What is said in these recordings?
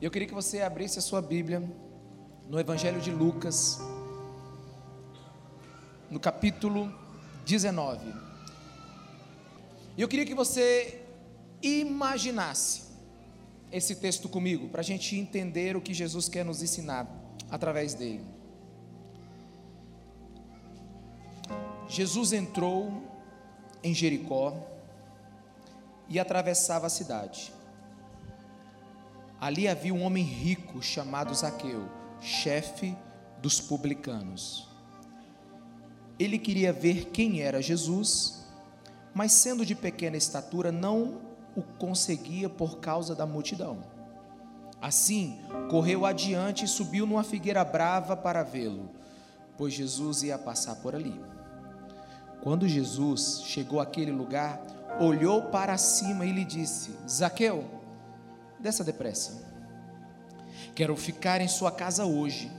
Eu queria que você abrisse a sua Bíblia no Evangelho de Lucas, no capítulo 19. E eu queria que você imaginasse esse texto comigo, para a gente entender o que Jesus quer nos ensinar através dele. Jesus entrou em Jericó e atravessava a cidade. Ali havia um homem rico chamado Zaqueu, chefe dos publicanos. Ele queria ver quem era Jesus, mas sendo de pequena estatura, não o conseguia por causa da multidão. Assim, correu adiante e subiu numa figueira brava para vê-lo, pois Jesus ia passar por ali. Quando Jesus chegou àquele lugar, olhou para cima e lhe disse: Zaqueu, desça depressa. Quero ficar em sua casa hoje.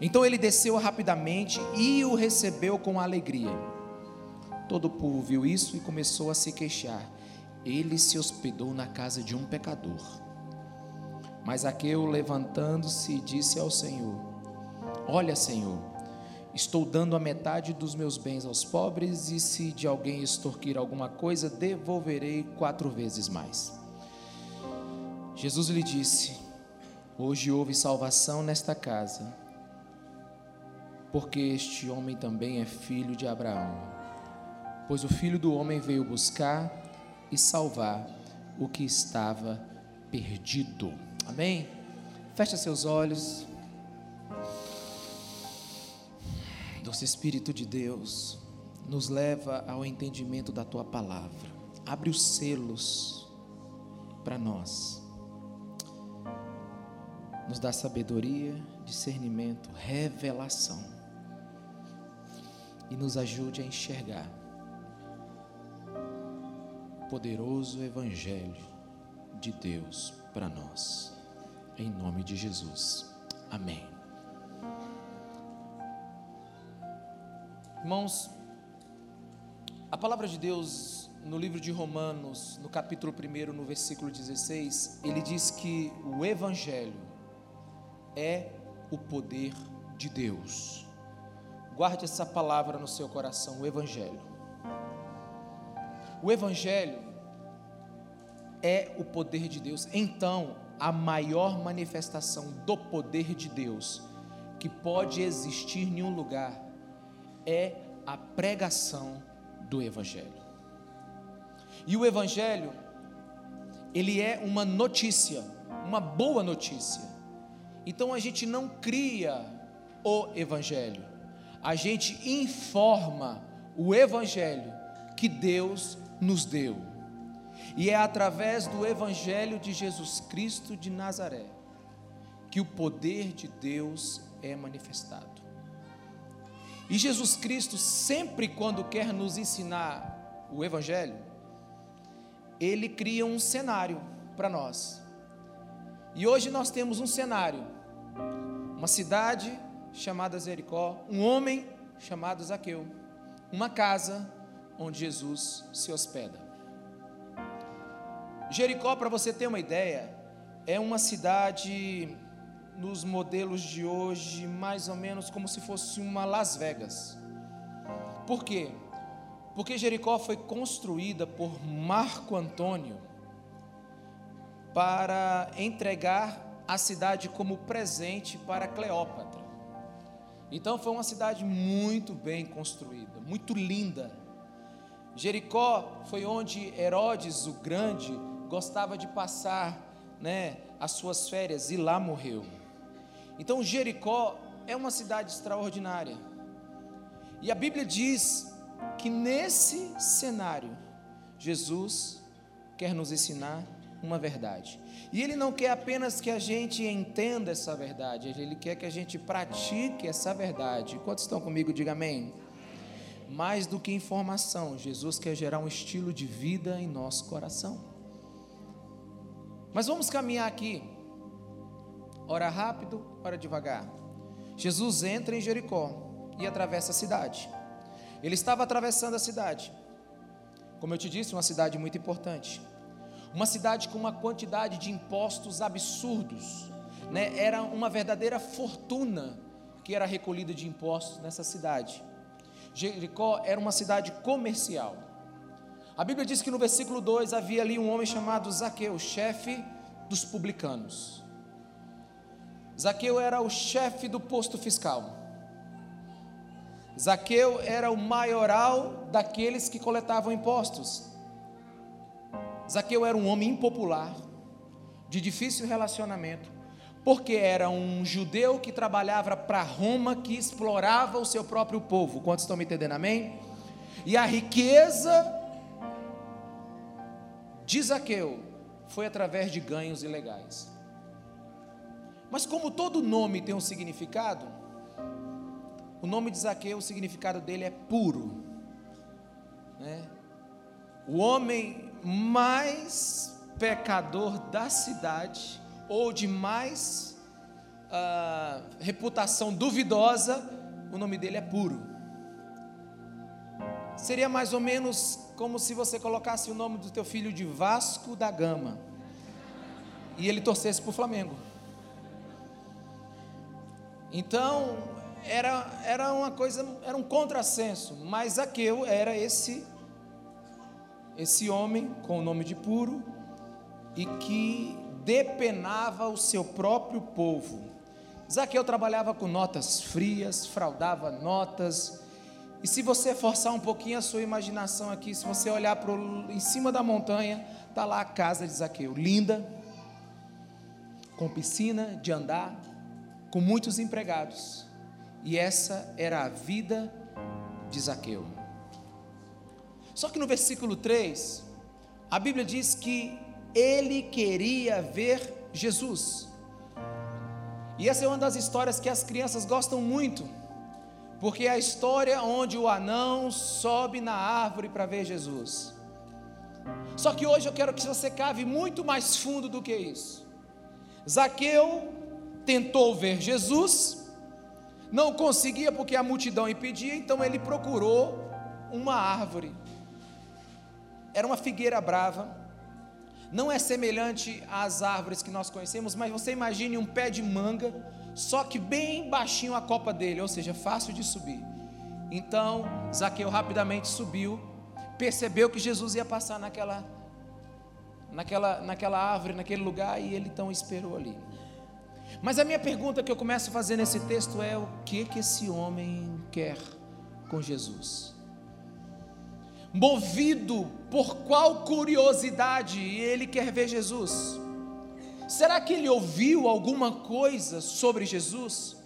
Então ele desceu rapidamente e o recebeu com alegria. Todo o povo viu isso e começou a se queixar ele se hospedou na casa de um pecador. Mas Aqueu, levantando-se, disse ao Senhor: Olha, Senhor, estou dando a metade dos meus bens aos pobres, e se de alguém extorquir alguma coisa, devolverei quatro vezes mais. Jesus lhe disse: Hoje houve salvação nesta casa, porque este homem também é filho de Abraão. Pois o filho do homem veio buscar e salvar o que estava perdido. Amém? Fecha seus olhos. Doce Espírito de Deus, nos leva ao entendimento da tua palavra. Abre os selos para nós. Nos dá sabedoria, discernimento, revelação. E nos ajude a enxergar poderoso Evangelho de Deus para nós. Em nome de Jesus. Amém. Irmãos, a palavra de Deus no livro de Romanos, no capítulo 1, no versículo 16, ele diz que o Evangelho é o poder de Deus. Guarde essa palavra no seu coração, o Evangelho. O Evangelho é o poder de Deus. Então, a maior manifestação do poder de Deus que pode existir em um lugar é a pregação do Evangelho. E o Evangelho, ele é uma notícia, uma boa notícia. Então a gente não cria o Evangelho, a gente informa o Evangelho que Deus nos deu. E é através do Evangelho de Jesus Cristo de Nazaré que o poder de Deus é manifestado. E Jesus Cristo, sempre quando quer nos ensinar o Evangelho, ele cria um cenário para nós. E hoje nós temos um cenário: uma cidade chamada Jericó, um homem chamado Zaqueu, uma casa onde Jesus se hospeda. Jericó, para você ter uma ideia, é uma cidade nos modelos de hoje, mais ou menos como se fosse uma Las Vegas. Por quê? Porque Jericó foi construída por Marco Antônio para entregar a cidade como presente para Cleópatra. Então foi uma cidade muito bem construída, muito linda Jericó foi onde Herodes o Grande gostava de passar, né, as suas férias e lá morreu. Então Jericó é uma cidade extraordinária. E a Bíblia diz que nesse cenário Jesus quer nos ensinar uma verdade. E ele não quer apenas que a gente entenda essa verdade, ele quer que a gente pratique essa verdade. Quantos estão comigo? Diga amém. Mais do que informação, Jesus quer gerar um estilo de vida em nosso coração. Mas vamos caminhar aqui. Ora rápido, ora devagar. Jesus entra em Jericó e atravessa a cidade. Ele estava atravessando a cidade. Como eu te disse, uma cidade muito importante. Uma cidade com uma quantidade de impostos absurdos, né? Era uma verdadeira fortuna que era recolhida de impostos nessa cidade. Jericó era uma cidade comercial. A Bíblia diz que no versículo 2 havia ali um homem chamado Zaqueu, chefe dos publicanos. Zaqueu era o chefe do posto fiscal. Zaqueu era o maioral daqueles que coletavam impostos. Zaqueu era um homem impopular, de difícil relacionamento, porque era um judeu que trabalhava para Roma, que explorava o seu próprio povo. Quantos estão me entendendo? Amém? E a riqueza de Zaqueu foi através de ganhos ilegais. Mas como todo nome tem um significado, o nome de Zaqueu, o significado dele é puro. Né? O homem mais pecador da cidade, ou de mais uh, reputação duvidosa, o nome dele é puro. Seria mais ou menos como se você colocasse o nome do teu filho de Vasco da Gama e ele torcesse para o Flamengo. Então, era, era uma coisa, era um contrassenso, mas Zaqueu era esse esse homem com o nome de puro e que depenava o seu próprio povo. Zaqueu trabalhava com notas frias, fraudava notas. E se você forçar um pouquinho a sua imaginação aqui, se você olhar para em cima da montanha, está lá a casa de Zaqueu, linda, com piscina de andar, com muitos empregados. E essa era a vida de Zaqueu. Só que no versículo 3, a Bíblia diz que ele queria ver Jesus. E essa é uma das histórias que as crianças gostam muito, porque é a história onde o anão sobe na árvore para ver Jesus. Só que hoje eu quero que você cave muito mais fundo do que isso. Zaqueu tentou ver Jesus, não conseguia porque a multidão impedia, então ele procurou uma árvore. Era uma figueira brava. Não é semelhante às árvores que nós conhecemos, mas você imagine um pé de manga, só que bem baixinho a copa dele, ou seja, fácil de subir. Então, Zaqueu rapidamente subiu, percebeu que Jesus ia passar naquela naquela naquela árvore, naquele lugar e ele então esperou ali. Mas a minha pergunta que eu começo a fazer nesse texto é: o que que esse homem quer com Jesus? Movido por qual curiosidade ele quer ver Jesus? Será que ele ouviu alguma coisa sobre Jesus?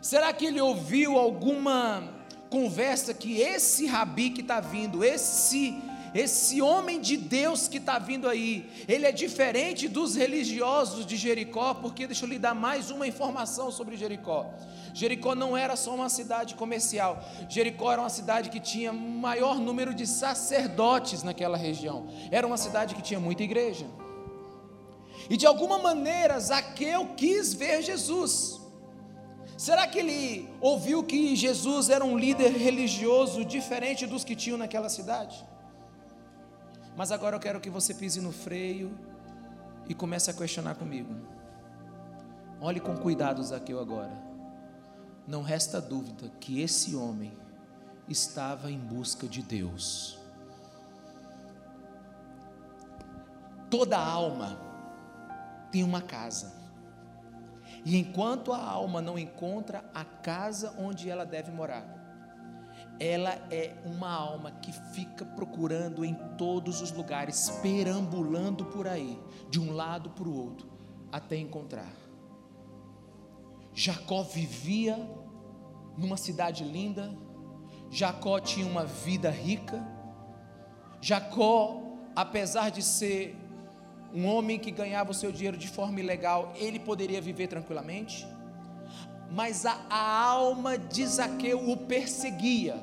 Será que ele ouviu alguma conversa que esse rabi que está vindo, esse esse homem de Deus que está vindo aí, ele é diferente dos religiosos de Jericó, porque deixa eu lhe dar mais uma informação sobre Jericó. Jericó não era só uma cidade comercial, Jericó era uma cidade que tinha maior número de sacerdotes naquela região, era uma cidade que tinha muita igreja. E de alguma maneira Zaqueu quis ver Jesus. Será que ele ouviu que Jesus era um líder religioso diferente dos que tinham naquela cidade? Mas agora eu quero que você pise no freio e comece a questionar comigo. Olhe com cuidado, Zaqueu, agora. Não resta dúvida que esse homem estava em busca de Deus. Toda alma tem uma casa. E enquanto a alma não encontra a casa onde ela deve morar, ela é uma alma que fica procurando em todos os lugares, perambulando por aí, de um lado para o outro, até encontrar. Jacó vivia numa cidade linda, Jacó tinha uma vida rica, Jacó, apesar de ser um homem que ganhava o seu dinheiro de forma ilegal, ele poderia viver tranquilamente mas a, a alma de Zaqueu o perseguia.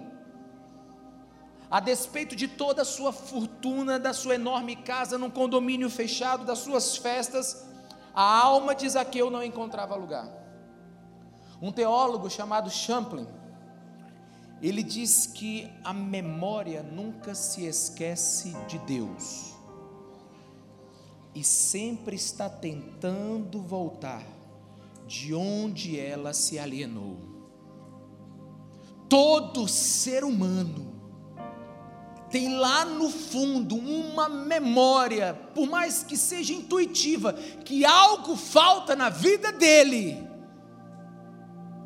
A despeito de toda a sua fortuna, da sua enorme casa num condomínio fechado, das suas festas, a alma de Zaqueu não encontrava lugar. Um teólogo chamado Champlin, ele diz que a memória nunca se esquece de Deus. e sempre está tentando voltar de onde ela se alienou. Todo ser humano tem lá no fundo uma memória, por mais que seja intuitiva, que algo falta na vida dele,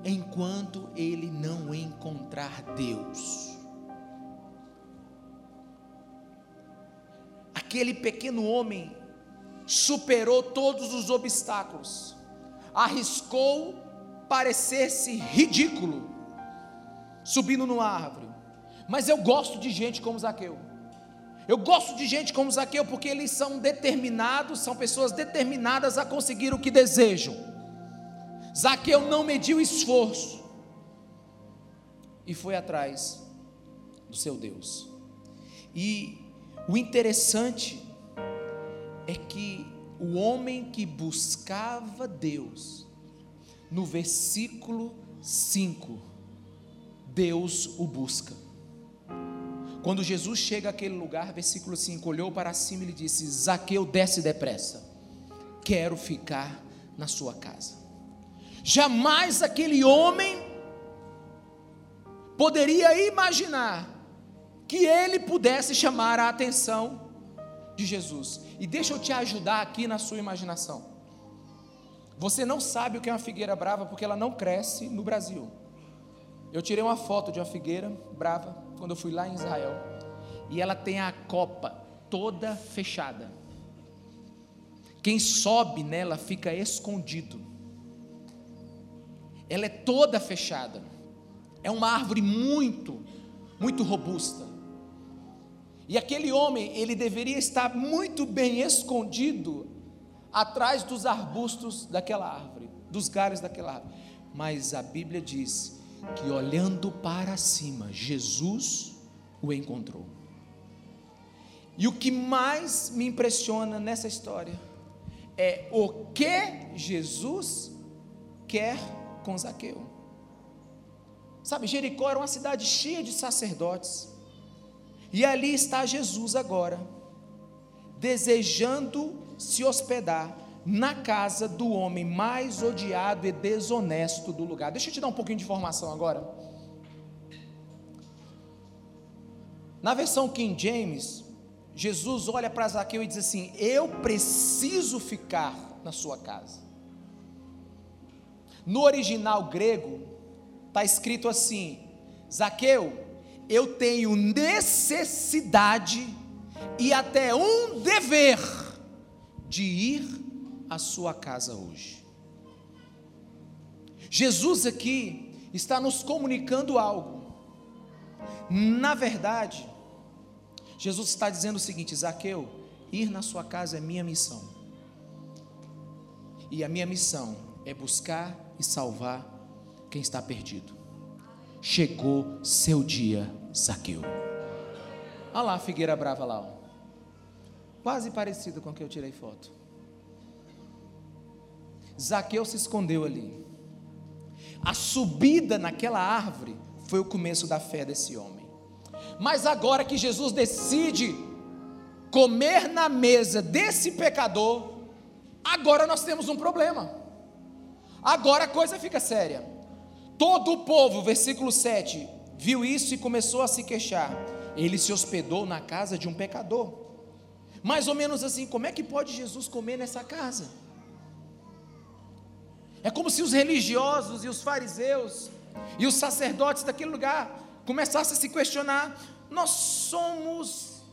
enquanto ele não encontrar Deus. Aquele pequeno homem superou todos os obstáculos, arriscou parecer-se ridículo, subindo numa árvore. Mas eu gosto de gente como Zaqueu. Eu gosto de gente como Zaqueu porque eles são determinados, são pessoas determinadas a conseguir o que desejam. Zaqueu não mediu esforço e foi atrás do seu Deus. E o interessante é que o homem que buscava Deus, no versículo 5, Deus o busca. Quando Jesus chega àquele lugar, versículo 5, olhou para cima e lhe disse: Zaqueu, desce depressa, quero ficar na sua casa. Jamais aquele homem poderia imaginar que ele pudesse chamar a atenção de Jesus. E deixa eu te ajudar aqui na sua imaginação. Você não sabe o que é uma figueira brava porque ela não cresce no Brasil. Eu tirei uma foto de uma figueira brava quando eu fui lá em Israel. E ela tem a copa toda fechada. Quem sobe nela fica escondido. Ela é toda fechada. É uma árvore muito, muito robusta. E aquele homem, ele deveria estar muito bem escondido atrás dos arbustos daquela árvore, dos galhos daquela árvore. Mas a Bíblia diz que olhando para cima, Jesus o encontrou. E o que mais me impressiona nessa história é o que Jesus quer com Zaqueu. Sabe, Jericó era uma cidade cheia de sacerdotes. E ali está Jesus agora, desejando se hospedar na casa do homem mais odiado e desonesto do lugar. Deixa eu te dar um pouquinho de informação agora. Na versão King James, Jesus olha para Zaqueu e diz assim: Eu preciso ficar na sua casa. No original grego, está escrito assim: Zaqueu, eu tenho necessidade e até um dever de ir à sua casa hoje. Jesus aqui está nos comunicando algo. Na verdade, Jesus está dizendo o seguinte: Zaqueu, ir na sua casa é minha missão. E a minha missão é buscar e salvar quem está perdido chegou seu dia, Zaqueu. Olha lá a figueira brava lá, ó. quase parecido com o que eu tirei foto. Zaqueu se escondeu ali. A subida naquela árvore foi o começo da fé desse homem. Mas agora que Jesus decide comer na mesa desse pecador, agora nós temos um problema. Agora a coisa fica séria. Todo o povo, versículo 7, viu isso e começou a se queixar. Ele se hospedou na casa de um pecador. Mais ou menos assim, como é que pode Jesus comer nessa casa? É como se os religiosos e os fariseus e os sacerdotes daquele lugar começassem a se questionar: nós somos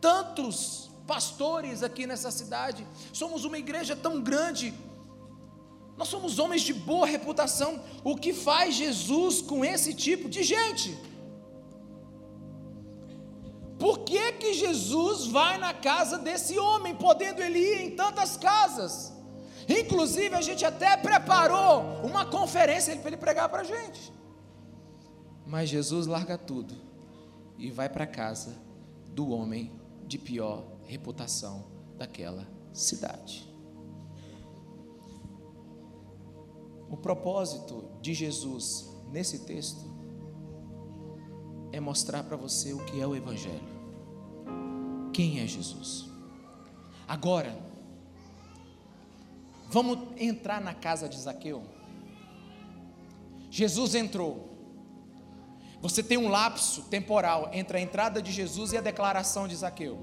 tantos pastores aqui nessa cidade, somos uma igreja tão grande, nós somos homens de boa reputação. O que faz Jesus com esse tipo de gente? Por que, que Jesus vai na casa desse homem, podendo ele ir em tantas casas? Inclusive, a gente até preparou uma conferência para ele pregar para a gente. Mas Jesus larga tudo e vai para a casa do homem de pior reputação daquela cidade. O propósito de Jesus nesse texto é mostrar para você o que é o Evangelho. Quem é Jesus? Agora, Vamos entrar na casa de Zaqueu. Jesus entrou. Você tem um lapso temporal entre a entrada de Jesus e a declaração de Zaqueu.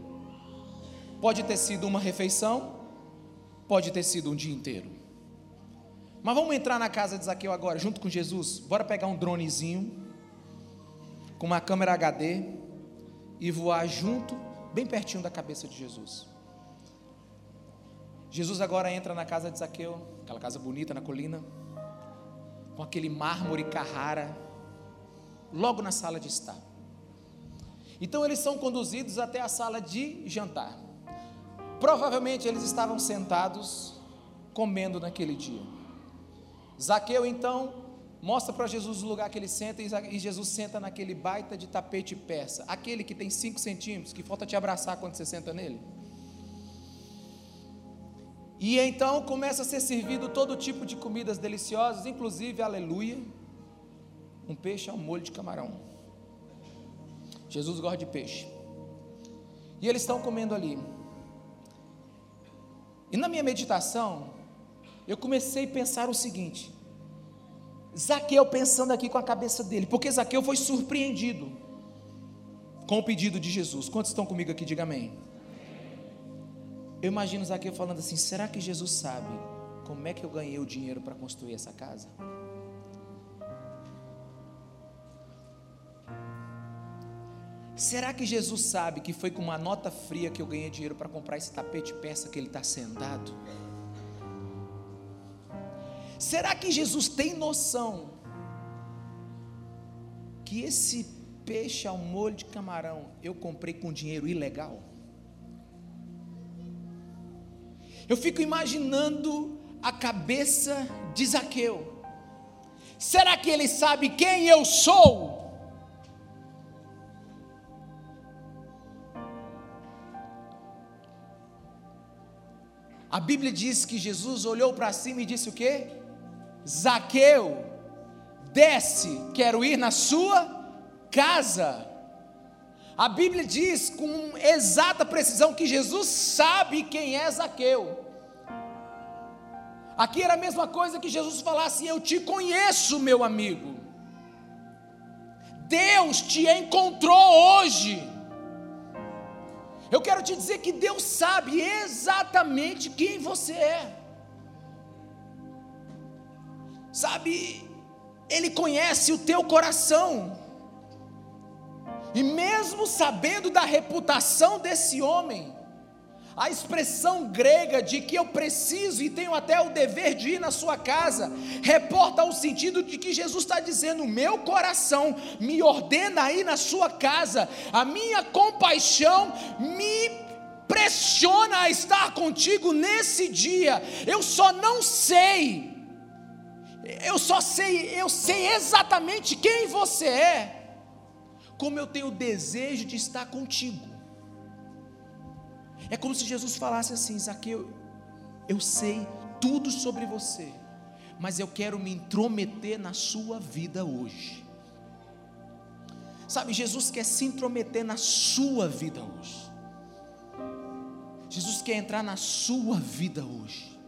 Pode ter sido uma refeição, pode ter sido um dia inteiro. Mas vamos entrar na casa de Zaqueu agora, junto com Jesus. Bora pegar um dronezinho com uma câmera HD e voar junto, bem pertinho da cabeça de Jesus. Jesus agora entra na casa de Zaqueu, aquela casa bonita na colina, com aquele mármore Carrara, logo na sala de estar. Então eles são conduzidos até a sala de jantar. Provavelmente eles estavam sentados comendo naquele dia. Zaqueu então mostra para Jesus o lugar que ele senta e Jesus senta naquele baita de tapete persa, aquele que tem 5 centímetros, que falta te abraçar quando você senta nele. E então começa a ser servido todo tipo de comidas deliciosas, inclusive, aleluia, um peixe ao molho de camarão. Jesus gosta de peixe. E eles estão comendo ali. E na minha meditação, eu comecei a pensar o seguinte: Zaqueu pensando aqui com a cabeça dele, porque Zaqueu foi surpreendido com o pedido de Jesus. Quantos estão comigo aqui? Diga amém. Eu imagino Zaqueu falando assim: será que Jesus sabe como é que eu ganhei o dinheiro para construir essa casa? Será que Jesus sabe que foi com uma nota fria que eu ganhei dinheiro para comprar esse tapete persa que ele está sentado? Será que Jesus tem noção que esse peixe ao molho de camarão eu comprei com dinheiro ilegal? Eu fico imaginando a cabeça de Zaqueu. Será que ele sabe quem eu sou? A Bíblia diz que Jesus olhou para cima e disse o quê? Zaqueu, desce, quero ir na sua casa. A Bíblia diz com exata precisão que Jesus sabe quem é Zaqueu. Aqui era a mesma coisa que Jesus falasse: Eu te conheço, meu amigo. Deus te encontrou hoje. Eu quero te dizer que Deus sabe exatamente quem você é. Sabe, Ele conhece o teu coração. E mesmo sabendo da reputação desse homem, a expressão grega de que eu preciso e tenho até o dever de ir na sua casa, reporta o sentido de que Jesus está dizendo: meu coração me ordena ir na sua casa, a minha compaixão me pressiona a estar contigo nesse dia, eu só não sei, eu só sei, eu sei exatamente quem você é como eu tenho desejo de estar contigo. É como se Jesus falasse assim: Zaqueu, eu sei tudo sobre você, mas eu quero me intrometer na sua vida hoje. Sabe, Jesus quer se intrometer na sua vida hoje. Jesus quer entrar na sua vida hoje.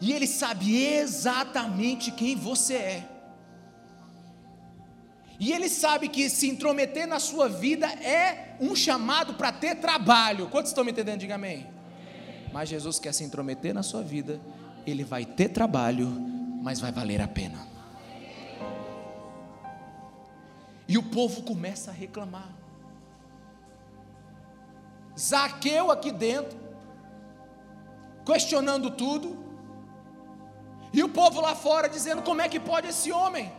E Ele sabe exatamente quem você é. E ele sabe que se intrometer na sua vida é um chamado para ter trabalho. Quantos estão me entendendo? Diga amém. Mas Jesus quer se intrometer na sua vida, ele vai ter trabalho, mas vai valer a pena. E o povo começa a reclamar. Zaqueu aqui dentro, questionando tudo, e o povo lá fora dizendo: como é que pode esse homem?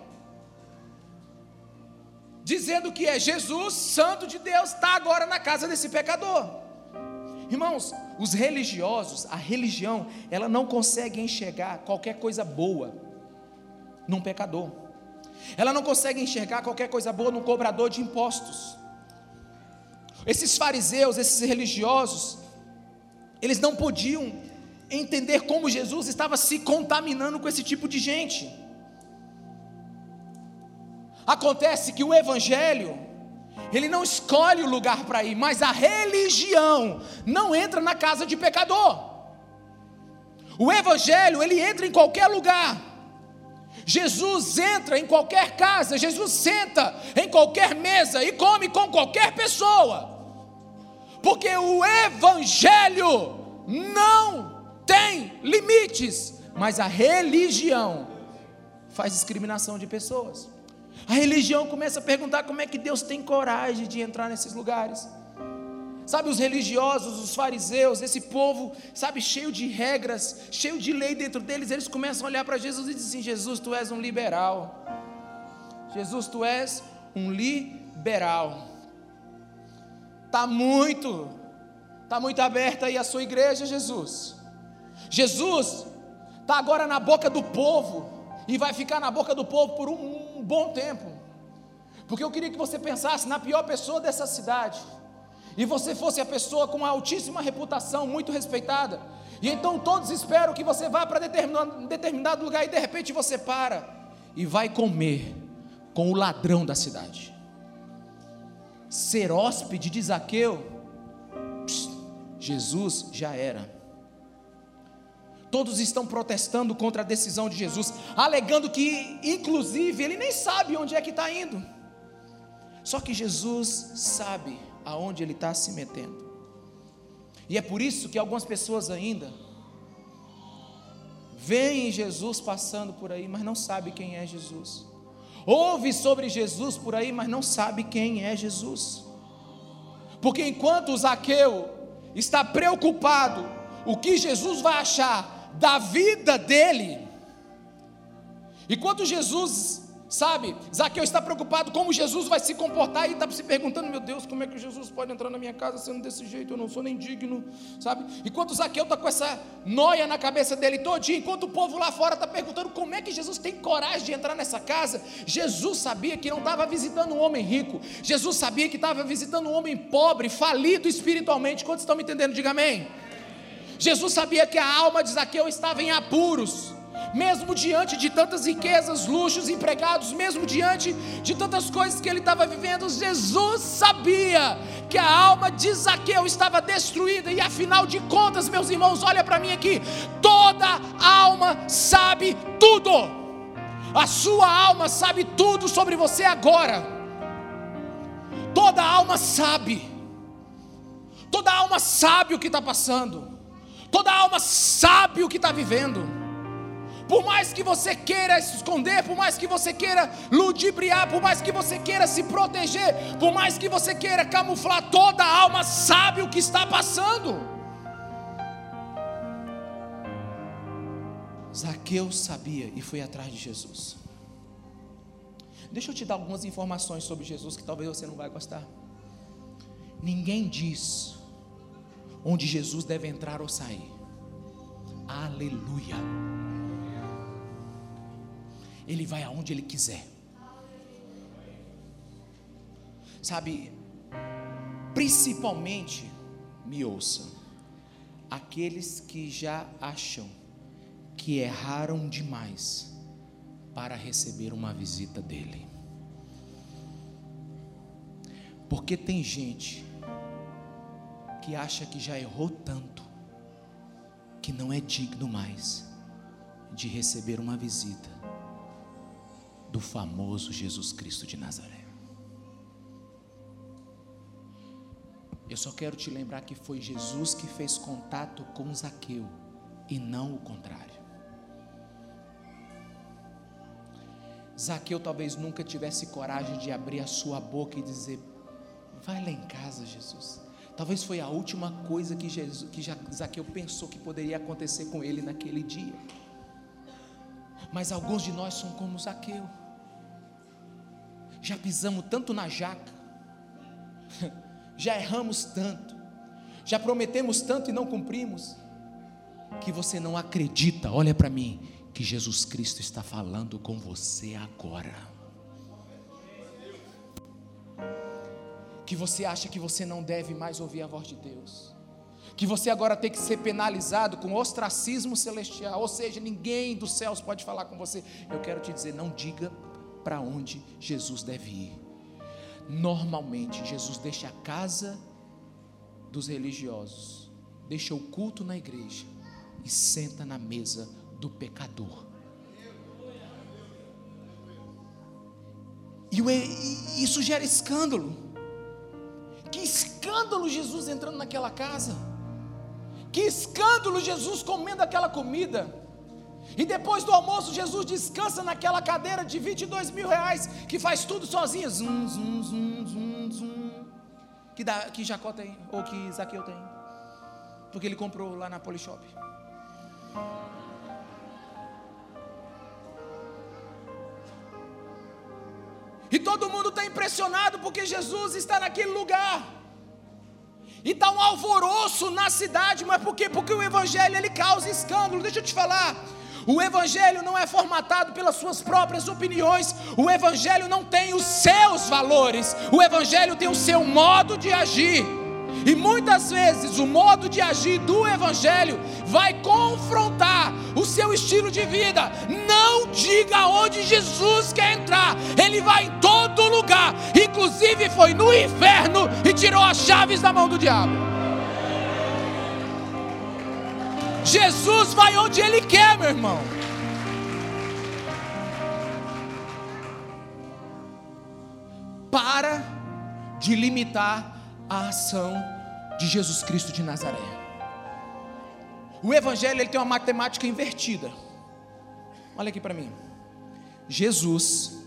dizendo que é Jesus, Santo de Deus, está agora na casa desse pecador. Irmãos, os religiosos, a religião, ela não consegue enxergar qualquer coisa boa num pecador. Ela não consegue enxergar qualquer coisa boa num cobrador de impostos. Esses fariseus, esses religiosos, eles não podiam entender como Jesus estava se contaminando com esse tipo de gente. Acontece que o Evangelho, Ele não escolhe o lugar para ir, mas a religião não entra na casa de pecador. O evangelho, ele entra em qualquer lugar. Jesus entra em qualquer casa, Jesus senta em qualquer mesa e come com qualquer pessoa. Porque o evangelho não tem limites, mas a religião faz discriminação de pessoas. A religião começa a perguntar como é que Deus tem coragem de entrar nesses lugares. Sabe, os religiosos, os fariseus, esse povo, sabe, cheio de regras, cheio de lei dentro deles, eles começam a olhar para Jesus e dizem assim: Jesus, tu és um liberal. Jesus, tu és um liberal. Está muito, está muito aberta aí a sua igreja, Jesus. Jesus está agora na boca do povo e vai ficar na boca do povo por um, bom tempo. Porque eu queria que você pensasse na pior pessoa dessa cidade, e você fosse a pessoa com uma altíssima reputação, muito respeitada, e então todos esperam que você vá para determinado, determinado lugar e de repente você para e vai comer com o ladrão da cidade. Ser hóspede de Zaqueu, Jesus já era. Todos estão protestando contra a decisão de Jesus, alegando que, inclusive, ele nem sabe onde é que está indo. Só que Jesus sabe aonde ele está se metendo. E é por isso que algumas pessoas ainda veem Jesus passando por aí, mas não sabe quem é Jesus. Ouve sobre Jesus por aí, mas não sabe quem é Jesus. Porque enquanto Zaqueu está preocupado o que Jesus vai achar da vida dele. E quando Jesus, sabe, Zaqueu está preocupado como Jesus vai se comportar e está se perguntando: meu Deus, como é que Jesus pode entrar na minha casa sendo desse jeito? Eu não sou nem digno, sabe? Enquanto Zaqueu está com essa noia na cabeça dele todinho, enquanto o povo lá fora está perguntando como é que Jesus tem coragem de entrar nessa casa, Jesus sabia que não estava visitando um homem rico, Jesus sabia que estava visitando um homem pobre, falido espiritualmente. Quantos estão me entendendo? Diga amém. Jesus sabia que a alma de Zaqueu estava em apuros, mesmo diante de tantas riquezas, luxos, empregados, mesmo diante de tantas coisas que ele estava vivendo, Jesus sabia que a alma de Zaqueu estava destruída, e afinal de contas, meus irmãos, olha para mim aqui: toda alma sabe tudo, a sua alma sabe tudo sobre você agora, toda alma sabe, toda alma sabe o que está passando. Toda alma sabe o que está vivendo. Por mais que você queira se esconder, por mais que você queira ludibriar, por mais que você queira se proteger, por mais que você queira camuflar, toda alma sabe o que está passando. Zaqueu sabia e foi atrás de Jesus. Deixa eu te dar algumas informações sobre Jesus que talvez você não vai gostar. Ninguém diz onde Jesus deve entrar ou sair. Aleluia. Ele vai aonde ele quiser. Sabe, principalmente, me ouça, aqueles que já acham que erraram demais para receber uma visita dele. Porque tem gente que acha que já errou tanto, que não é digno mais de receber uma visita do famoso Jesus Cristo de Nazaré. Eu só quero te lembrar que foi Jesus que fez contato com Zaqueu e não o contrário. Zaqueu talvez nunca tivesse coragem de abrir a sua boca e dizer: Vai lá em casa, Jesus. Talvez foi a última coisa que, Jesus, que Zaqueu pensou que poderia acontecer com ele naquele dia. Mas alguns de nós são como Zaqueu. Já pisamos tanto na jaca, já erramos tanto, já prometemos tanto e não cumprimos, que você não acredita, olha para mim, que Jesus Cristo está falando com você agora. Que você acha que você não deve mais ouvir a voz de Deus, que você agora tem que ser penalizado com ostracismo celestial, ou seja, ninguém dos céus pode falar com você. Eu quero te dizer, não diga para onde Jesus deve ir. Normalmente, Jesus deixa a casa dos religiosos, deixa o culto na igreja e senta na mesa do pecador. E isso gera escândalo. Que escândalo Jesus entrando naquela casa. Que escândalo Jesus comendo aquela comida. E depois do almoço, Jesus descansa naquela cadeira de 22 mil reais, que faz tudo sozinho. Zum, zum, zum, zum, zum. Que, dá, que Jacó tem, ou que Zaqueu tem. Porque ele comprou lá na Polishop. Todo mundo está impressionado porque Jesus está naquele lugar. E está um alvoroço na cidade, mas por quê? Porque o Evangelho ele causa escândalo. Deixa eu te falar. O Evangelho não é formatado pelas suas próprias opiniões, o Evangelho não tem os seus valores, o Evangelho tem o seu modo de agir. E muitas vezes o modo de agir do Evangelho vai confrontar o seu estilo de vida. Não diga onde Jesus quer entrar, ele vai em todo lugar, inclusive foi no inferno e tirou as chaves da mão do diabo. Jesus vai onde ele quer, meu irmão. Para de limitar a ação de Jesus Cristo de Nazaré. O evangelho ele tem uma matemática invertida. Olha aqui para mim. Jesus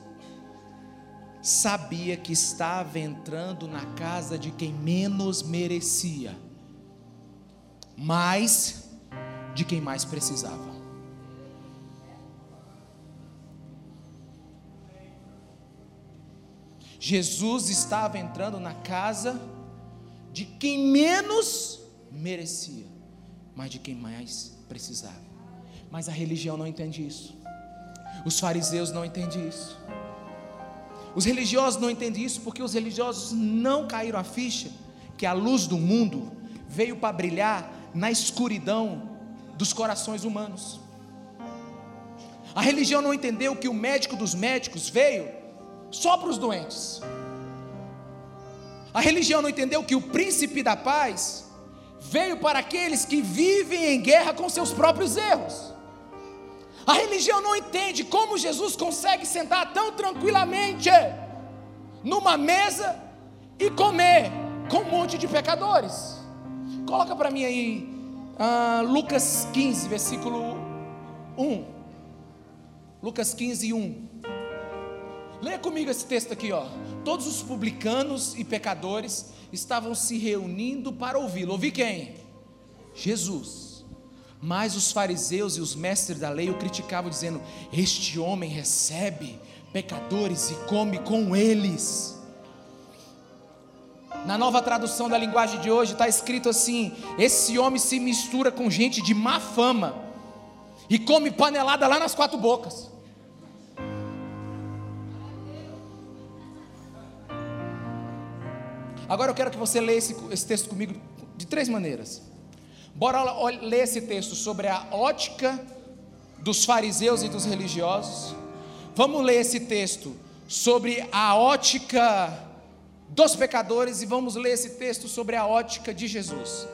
sabia que estava entrando na casa de quem menos merecia, mais de quem mais precisava. Jesus estava entrando na casa de quem menos merecia, mas de quem mais precisava. Mas a religião não entende isso. Os fariseus não entendem isso. Os religiosos não entendem isso porque os religiosos não caíram a ficha que a luz do mundo veio para brilhar na escuridão dos corações humanos. A religião não entendeu que o médico dos médicos veio só para os doentes. A religião não entendeu que o príncipe da paz veio para aqueles que vivem em guerra com seus próprios erros. A religião não entende como Jesus consegue sentar tão tranquilamente numa mesa e comer com um monte de pecadores. Coloca para mim aí uh, Lucas 15, versículo 1. Lucas 15, 1. Leia comigo esse texto aqui, ó. Todos os publicanos e pecadores estavam se reunindo para ouvi-lo. Ouvir quem? Jesus. Mas os fariseus e os mestres da lei o criticavam, dizendo: Este homem recebe pecadores e come com eles. Na nova tradução da linguagem de hoje está escrito assim: Esse homem se mistura com gente de má fama e come panelada lá nas quatro bocas. Agora eu quero que você leia esse, esse texto comigo de três maneiras. Bora ler esse texto sobre a ótica dos fariseus e dos religiosos. Vamos ler esse texto sobre a ótica dos pecadores e vamos ler esse texto sobre a ótica de Jesus.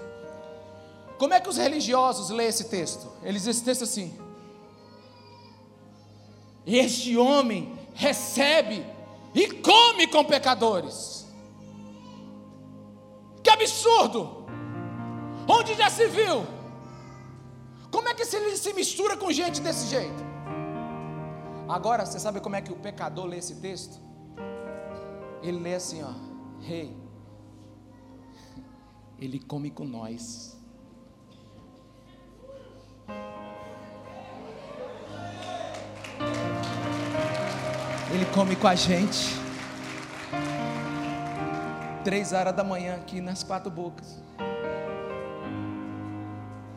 Como é que os religiosos lêem esse texto? Eles dizem esse texto assim: Este homem recebe e come com pecadores. Que absurdo! Onde já se viu? Como é que ele se mistura com gente desse jeito? Agora, você sabe como é que o pecador lê esse texto? Ele lê assim, ó, rei, hey, ele come com nós. Ele come com a gente três horas da manhã aqui nas quatro bocas.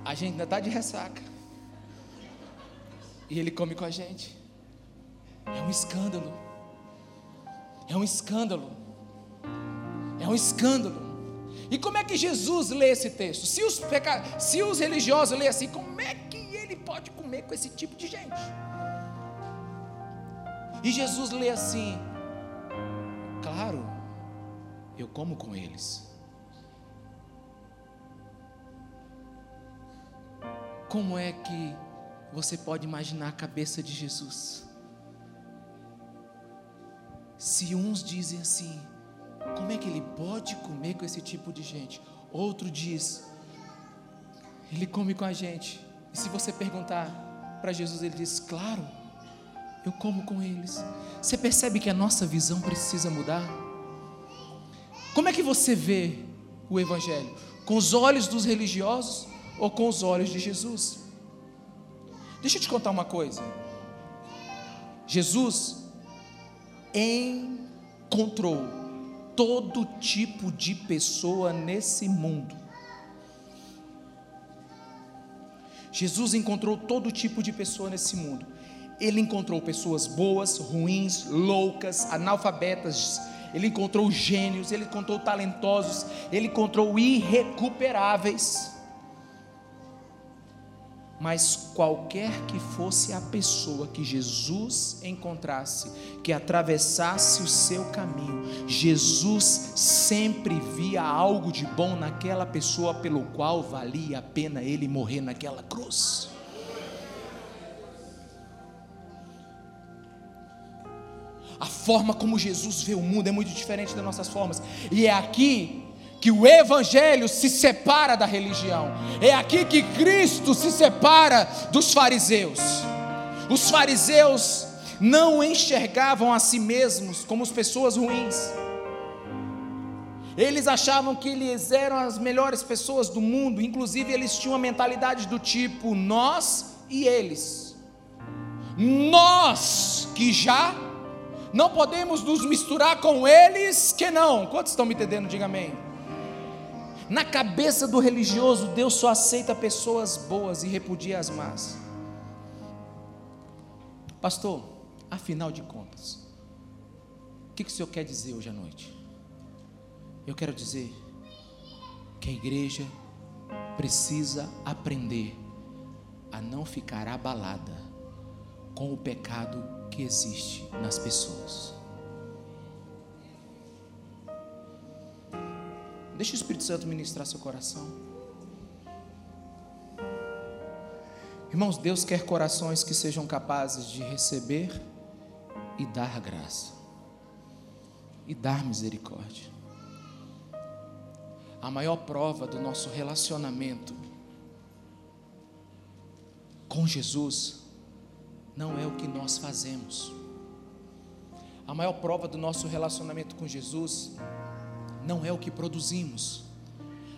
A gente ainda está de ressaca. E ele come com a gente. É um escândalo. É um escândalo. É um escândalo. E como é que Jesus lê esse texto? Se os, peca... Se os religiosos lêem assim, como é que ele pode comer com esse tipo de gente? E Jesus lê assim, eu como com eles. Como é que você pode imaginar a cabeça de Jesus? Se uns dizem assim, como é que ele pode comer com esse tipo de gente? Outro diz, ele come com a gente. E se você perguntar para Jesus, ele diz: Claro, eu como com eles. Você percebe que a nossa visão precisa mudar? Como é que você vê o Evangelho? Com os olhos dos religiosos ou com os olhos de Jesus? Deixa eu te contar uma coisa. Jesus encontrou todo tipo de pessoa nesse mundo. Jesus encontrou todo tipo de pessoa nesse mundo. Ele encontrou pessoas boas, ruins, loucas, analfabetas. Ele encontrou gênios, ele encontrou talentosos, ele encontrou irrecuperáveis mas qualquer que fosse a pessoa que Jesus encontrasse, que atravessasse o seu caminho, Jesus sempre via algo de bom naquela pessoa pelo qual valia a pena ele morrer naquela cruz. Forma como Jesus vê o mundo é muito diferente das nossas formas, e é aqui que o Evangelho se separa da religião. É aqui que Cristo se separa dos fariseus. Os fariseus não enxergavam a si mesmos como as pessoas ruins. Eles achavam que eles eram as melhores pessoas do mundo, inclusive eles tinham uma mentalidade do tipo nós e eles. Nós que já não podemos nos misturar com eles que não. Quantos estão me entendendo? Diga amém. Na cabeça do religioso, Deus só aceita pessoas boas e repudia as más. Pastor, afinal de contas, o que, que o senhor quer dizer hoje à noite? Eu quero dizer que a igreja precisa aprender a não ficar abalada com o pecado que existe nas pessoas. Deixa o Espírito Santo ministrar seu coração. Irmãos, Deus quer corações que sejam capazes de receber e dar graça, e dar misericórdia. A maior prova do nosso relacionamento com Jesus não é o que nós fazemos. A maior prova do nosso relacionamento com Jesus não é o que produzimos.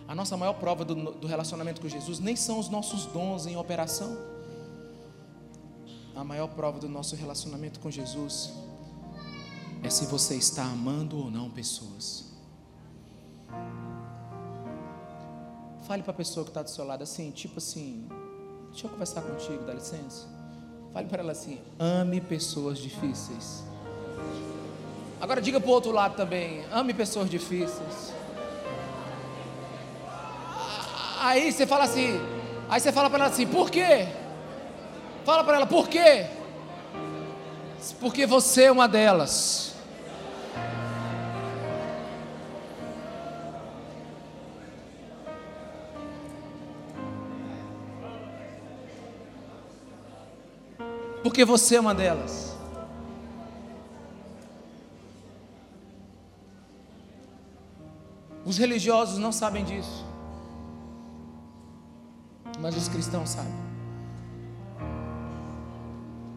A nossa maior prova do, do relacionamento com Jesus nem são os nossos dons em operação. A maior prova do nosso relacionamento com Jesus é se você está amando ou não pessoas. Fale para a pessoa que está do seu lado assim, tipo assim, deixa eu conversar contigo, dá licença. Fale para ela assim, ame pessoas difíceis. Agora diga para o outro lado também: ame pessoas difíceis. Aí você fala assim, aí você fala para ela assim, por quê? Fala para ela, por quê? Porque você é uma delas. Porque você é uma delas. Os religiosos não sabem disso, mas os cristãos sabem.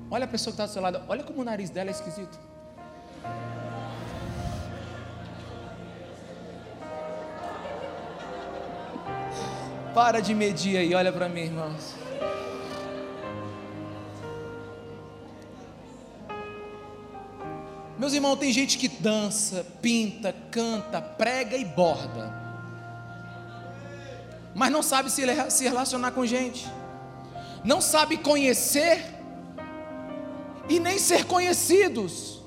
Olha a pessoa que está do seu lado, olha como o nariz dela é esquisito. Para de medir aí, olha para mim, irmãos. Meus irmãos, tem gente que dança, pinta, canta, prega e borda, mas não sabe se relacionar com gente, não sabe conhecer e nem ser conhecidos,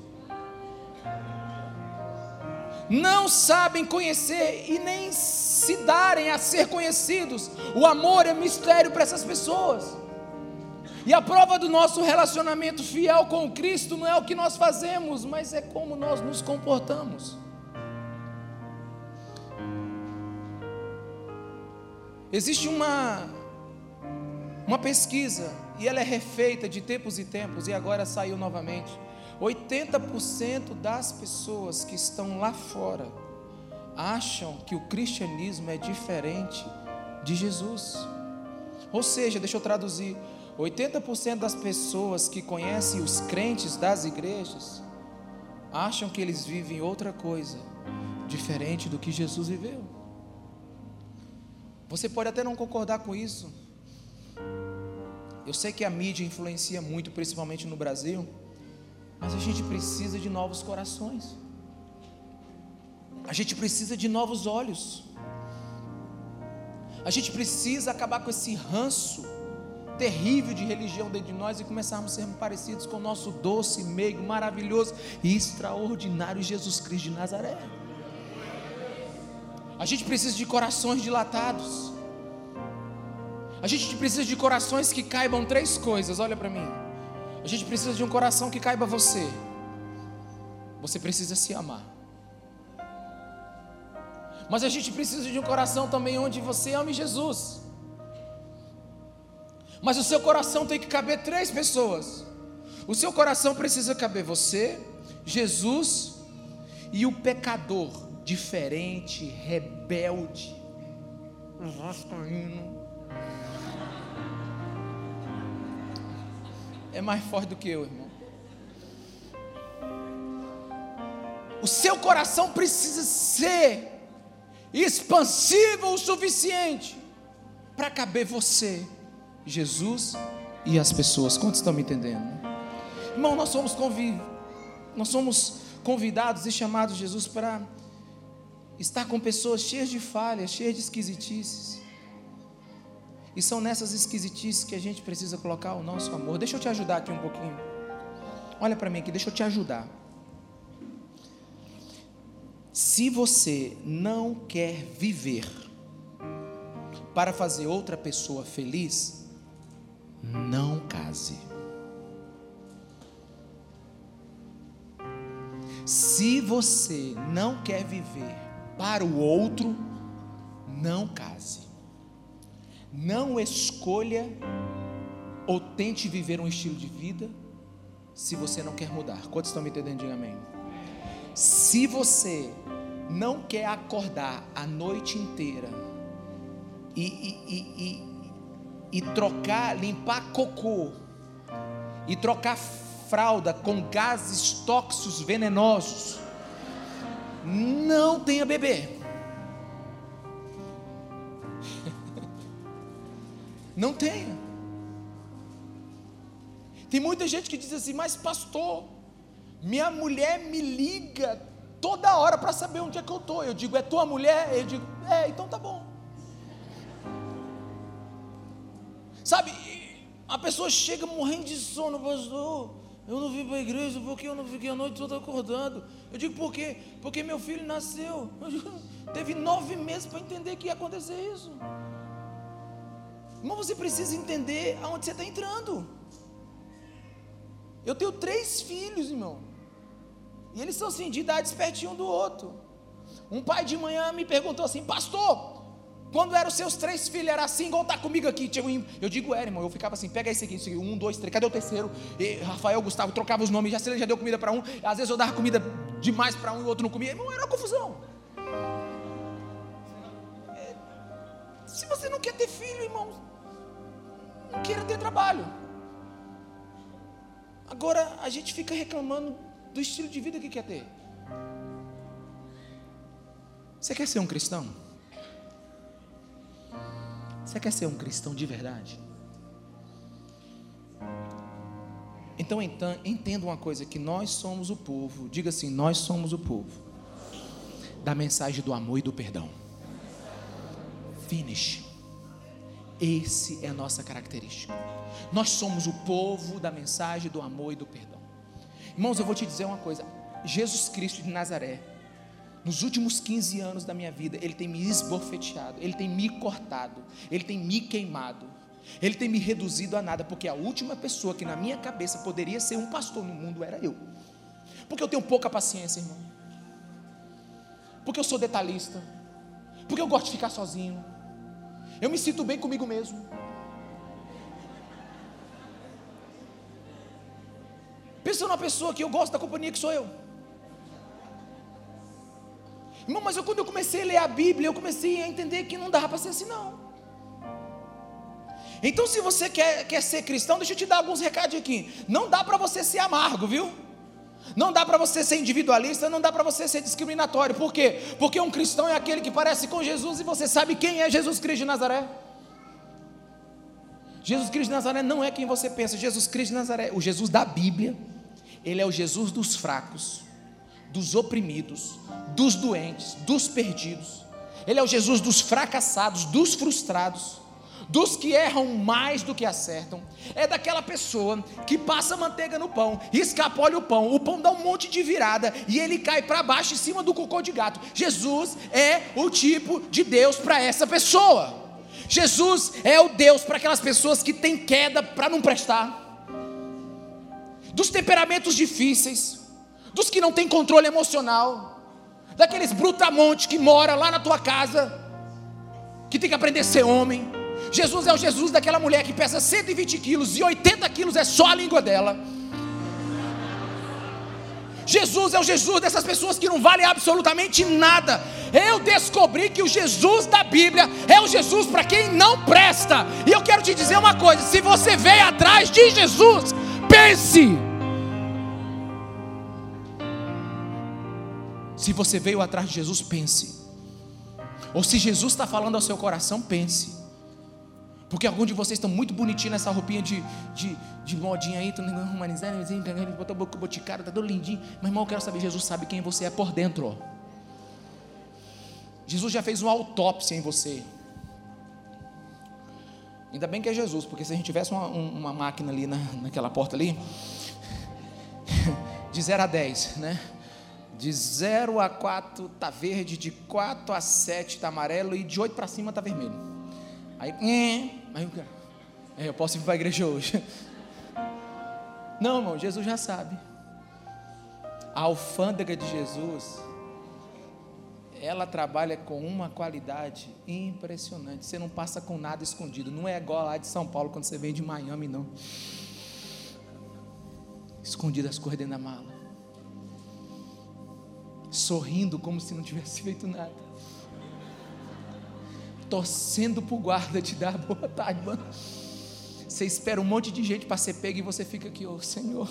não sabem conhecer e nem se darem a ser conhecidos. O amor é mistério para essas pessoas. E a prova do nosso relacionamento fiel com Cristo não é o que nós fazemos, mas é como nós nos comportamos. Existe uma uma pesquisa e ela é refeita de tempos e tempos e agora saiu novamente. 80% das pessoas que estão lá fora acham que o cristianismo é diferente de Jesus. Ou seja, deixa eu traduzir, 80% das pessoas que conhecem os crentes das igrejas acham que eles vivem outra coisa diferente do que Jesus viveu. Você pode até não concordar com isso. Eu sei que a mídia influencia muito, principalmente no Brasil, mas a gente precisa de novos corações. A gente precisa de novos olhos. A gente precisa acabar com esse ranço terrível de religião dentro de nós e começarmos a sermos parecidos com o nosso doce, meigo, maravilhoso e extraordinário Jesus Cristo de Nazaré. A gente precisa de corações dilatados. A gente precisa de corações que caibam três coisas, olha para mim. A gente precisa de um coração que caiba você. Você precisa se amar. Mas a gente precisa de um coração também onde você ame Jesus. Mas o seu coração tem que caber três pessoas. O seu coração precisa caber você, Jesus e o pecador diferente, rebelde, o vascaíno. É mais forte do que eu, irmão. O seu coração precisa ser expansivo o suficiente para caber você Jesus e as pessoas. Quantos estão me entendendo? Irmão, nós somos, convid... nós somos convidados e chamados, Jesus, para estar com pessoas cheias de falhas, cheias de esquisitices. E são nessas esquisitices que a gente precisa colocar o nosso amor. Deixa eu te ajudar aqui um pouquinho. Olha para mim aqui, deixa eu te ajudar. Se você não quer viver para fazer outra pessoa feliz, não case. Se você não quer viver para o outro, não case. Não escolha ou tente viver um estilo de vida se você não quer mudar. Quantos estão me entendendo? Diga amém. Se você não quer acordar a noite inteira e, e, e, e trocar, limpar cocô e trocar fralda com gases tóxicos venenosos, não tenha bebê. Não tenha. Tem muita gente que diz assim, mas pastor, minha mulher me liga toda hora para saber onde é que eu estou. Eu digo, é tua mulher? Eu digo, é, então tá bom. Sabe, a pessoa chega morrendo de sono, pastor. Eu não vim para a igreja porque eu não fiquei a noite toda acordando. Eu digo, por quê? Porque meu filho nasceu. Teve nove meses para entender que ia acontecer isso. Irmão, você precisa entender aonde você está entrando. Eu tenho três filhos, irmão. E eles são assim, de idade pertinho um do outro. Um pai de manhã me perguntou assim, pastor, quando eram seus três filhos, era assim, igual tá comigo aqui. Eu digo, era, irmão. Eu ficava assim, pega esse aqui, esse aqui, um, dois, três, cadê o terceiro? E Rafael, Gustavo, trocava os nomes, já se ele já deu comida para um. Às vezes eu dava comida demais para um e o outro não comia. Irmão, era uma confusão. É, se você não quer ter filho, irmão, não queira ter trabalho. Agora a gente fica reclamando do estilo de vida que quer ter. Você quer ser um cristão? Você quer ser um cristão de verdade? Então entenda uma coisa: que nós somos o povo, diga assim, nós somos o povo da mensagem do amor e do perdão. Finish. Esse é a nossa característica. Nós somos o povo da mensagem do amor e do perdão. Irmãos, eu vou te dizer uma coisa: Jesus Cristo de Nazaré nos últimos 15 anos da minha vida, Ele tem me esbofeteado, Ele tem me cortado, Ele tem me queimado, Ele tem me reduzido a nada, porque a última pessoa que na minha cabeça poderia ser um pastor no mundo era eu. Porque eu tenho pouca paciência, irmão. Porque eu sou detalhista. Porque eu gosto de ficar sozinho. Eu me sinto bem comigo mesmo. Pensa numa pessoa que eu gosto da companhia que sou eu. Irmão, mas eu, quando eu comecei a ler a Bíblia, eu comecei a entender que não dava para ser assim, não. Então, se você quer, quer ser cristão, deixa eu te dar alguns recadinhos aqui. Não dá para você ser amargo, viu? Não dá para você ser individualista, não dá para você ser discriminatório. Por quê? Porque um cristão é aquele que parece com Jesus e você sabe quem é Jesus Cristo de Nazaré. Jesus Cristo de Nazaré não é quem você pensa. Jesus Cristo de Nazaré, o Jesus da Bíblia, ele é o Jesus dos fracos, dos oprimidos, dos doentes, dos perdidos. Ele é o Jesus dos fracassados, dos frustrados dos que erram mais do que acertam, é daquela pessoa que passa manteiga no pão, escapole o pão, o pão dá um monte de virada e ele cai para baixo em cima do cocô de gato. Jesus é o tipo de Deus para essa pessoa. Jesus é o Deus para aquelas pessoas que têm queda para não prestar, dos temperamentos difíceis, dos que não têm controle emocional, daqueles brutamontes que mora lá na tua casa, que tem que aprender a ser homem Jesus é o Jesus daquela mulher que pesa 120 quilos e 80 quilos é só a língua dela. Jesus é o Jesus dessas pessoas que não valem absolutamente nada. Eu descobri que o Jesus da Bíblia é o Jesus para quem não presta. E eu quero te dizer uma coisa: se você veio atrás de Jesus, pense. Se você veio atrás de Jesus, pense. Ou se Jesus está falando ao seu coração, pense. Porque alguns de vocês estão muito bonitinhos nessa roupinha de, de, de modinha aí, estão humanizando, botou boca boticada, está todo lindinho. Mas irmão, eu quero saber, Jesus sabe quem você é por dentro. Jesus já fez uma autópsia em você. Ainda bem que é Jesus, porque se a gente tivesse uma, uma máquina ali na, naquela porta ali, de 0 a 10, né? De 0 a 4 está verde, de 4 a 7 está amarelo e de 8 para cima está vermelho. Aí, aí eu, é, eu posso ir para a igreja hoje. Não, irmão, Jesus já sabe. A alfândega de Jesus, ela trabalha com uma qualidade impressionante. Você não passa com nada escondido. Não é igual lá de São Paulo quando você vem de Miami, não. Escondido as coisas dentro da mala. Sorrindo como se não tivesse feito nada torcendo para o guarda te dar boa tarde, mano. Você espera um monte de gente para ser pego e você fica aqui, ô oh, Senhor.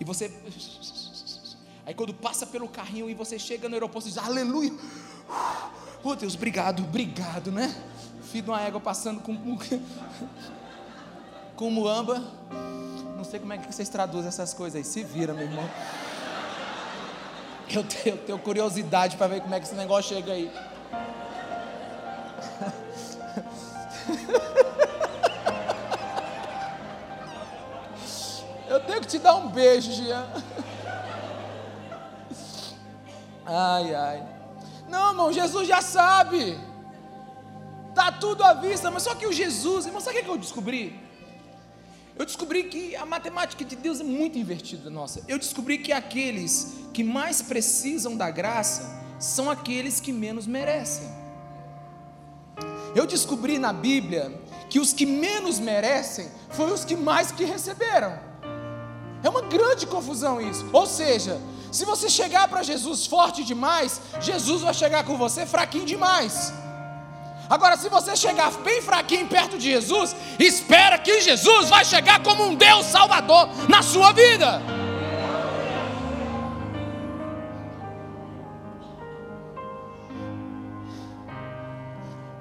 E você. Aí quando passa pelo carrinho e você chega no aeroporto, diz, aleluia. Oh Deus, obrigado, obrigado, né? Filho de uma égua passando com, com, muamba. Não sei como é que vocês traduzem essas coisas aí. Se vira, meu irmão. Eu tenho, eu tenho curiosidade para ver como é que esse negócio chega aí. Eu tenho que te dar um beijo, Jean. Ai, ai. Não, irmão, Jesus já sabe. Tá tudo à vista, mas só que o Jesus, irmão, sabe o que eu descobri? Eu descobri que a matemática de Deus é muito invertida, nossa. Eu descobri que aqueles que mais precisam da graça são aqueles que menos merecem. Eu descobri na Bíblia que os que menos merecem foram os que mais que receberam. É uma grande confusão isso. Ou seja, se você chegar para Jesus forte demais, Jesus vai chegar com você fraquinho demais. Agora, se você chegar bem fraquinho perto de Jesus, espera que Jesus vai chegar como um Deus Salvador na sua vida.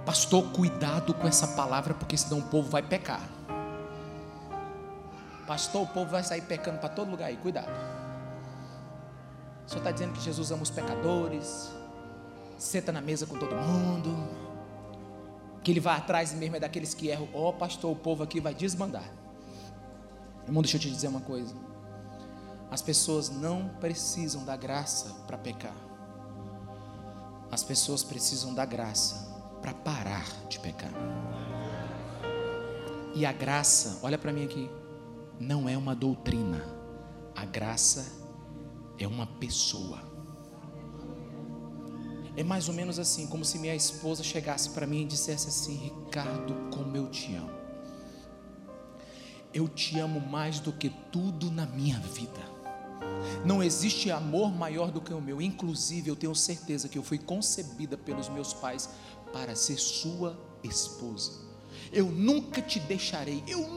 Pastor, cuidado com essa palavra, porque senão o povo vai pecar. Pastor, o povo vai sair pecando para todo lugar aí, cuidado. O senhor está dizendo que Jesus ama os pecadores, senta na mesa com todo mundo que ele vai atrás mesmo é daqueles que erram. Ó, oh, pastor, o povo aqui vai desbandar. Irmão, deixa eu te dizer uma coisa. As pessoas não precisam da graça para pecar. As pessoas precisam da graça para parar de pecar. E a graça, olha para mim aqui, não é uma doutrina. A graça é uma pessoa. É mais ou menos assim, como se minha esposa chegasse para mim e dissesse assim: Ricardo, como eu te amo. Eu te amo mais do que tudo na minha vida. Não existe amor maior do que o meu. Inclusive, eu tenho certeza que eu fui concebida pelos meus pais para ser sua esposa. Eu nunca te deixarei, eu